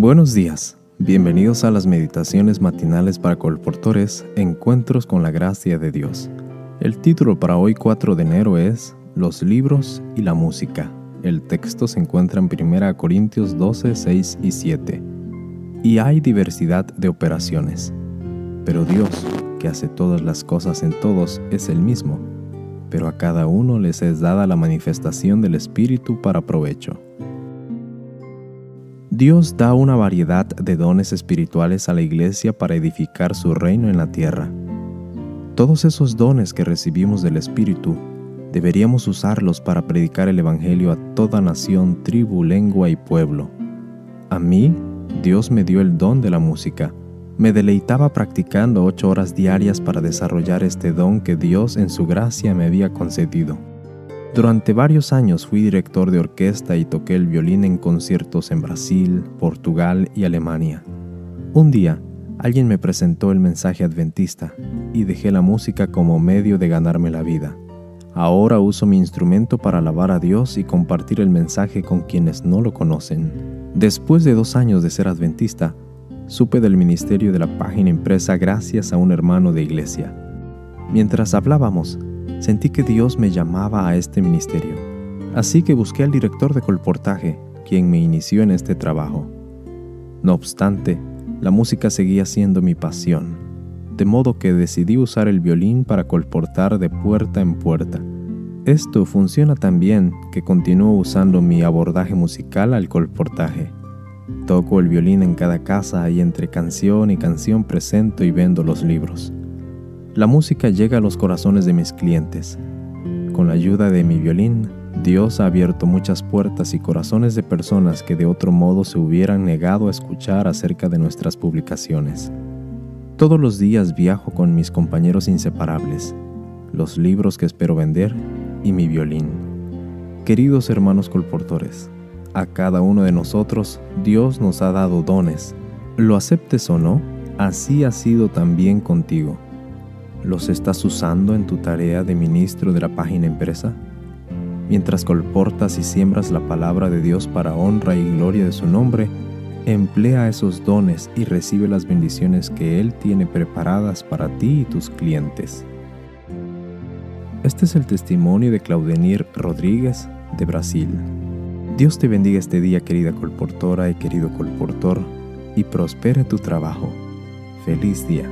Buenos días, bienvenidos a las meditaciones matinales para colportores, Encuentros con la Gracia de Dios. El título para hoy 4 de enero es Los libros y la música. El texto se encuentra en 1 Corintios 12, 6 y 7. Y hay diversidad de operaciones, pero Dios, que hace todas las cosas en todos, es el mismo, pero a cada uno les es dada la manifestación del Espíritu para provecho. Dios da una variedad de dones espirituales a la iglesia para edificar su reino en la tierra. Todos esos dones que recibimos del Espíritu deberíamos usarlos para predicar el Evangelio a toda nación, tribu, lengua y pueblo. A mí, Dios me dio el don de la música. Me deleitaba practicando ocho horas diarias para desarrollar este don que Dios en su gracia me había concedido. Durante varios años fui director de orquesta y toqué el violín en conciertos en Brasil, Portugal y Alemania. Un día, alguien me presentó el mensaje adventista y dejé la música como medio de ganarme la vida. Ahora uso mi instrumento para alabar a Dios y compartir el mensaje con quienes no lo conocen. Después de dos años de ser adventista, supe del ministerio de la página impresa gracias a un hermano de iglesia. Mientras hablábamos, sentí que Dios me llamaba a este ministerio. Así que busqué al director de colportaje, quien me inició en este trabajo. No obstante, la música seguía siendo mi pasión, de modo que decidí usar el violín para colportar de puerta en puerta. Esto funciona tan bien que continúo usando mi abordaje musical al colportaje. Toco el violín en cada casa y entre canción y canción presento y vendo los libros. La música llega a los corazones de mis clientes. Con la ayuda de mi violín, Dios ha abierto muchas puertas y corazones de personas que de otro modo se hubieran negado a escuchar acerca de nuestras publicaciones. Todos los días viajo con mis compañeros inseparables, los libros que espero vender y mi violín. Queridos hermanos colportores, a cada uno de nosotros Dios nos ha dado dones. Lo aceptes o no, así ha sido también contigo. ¿Los estás usando en tu tarea de ministro de la página empresa? Mientras colportas y siembras la palabra de Dios para honra y gloria de su nombre, emplea esos dones y recibe las bendiciones que Él tiene preparadas para ti y tus clientes. Este es el testimonio de Claudenir Rodríguez de Brasil. Dios te bendiga este día, querida colportora y querido colportor, y prospere tu trabajo. Feliz día.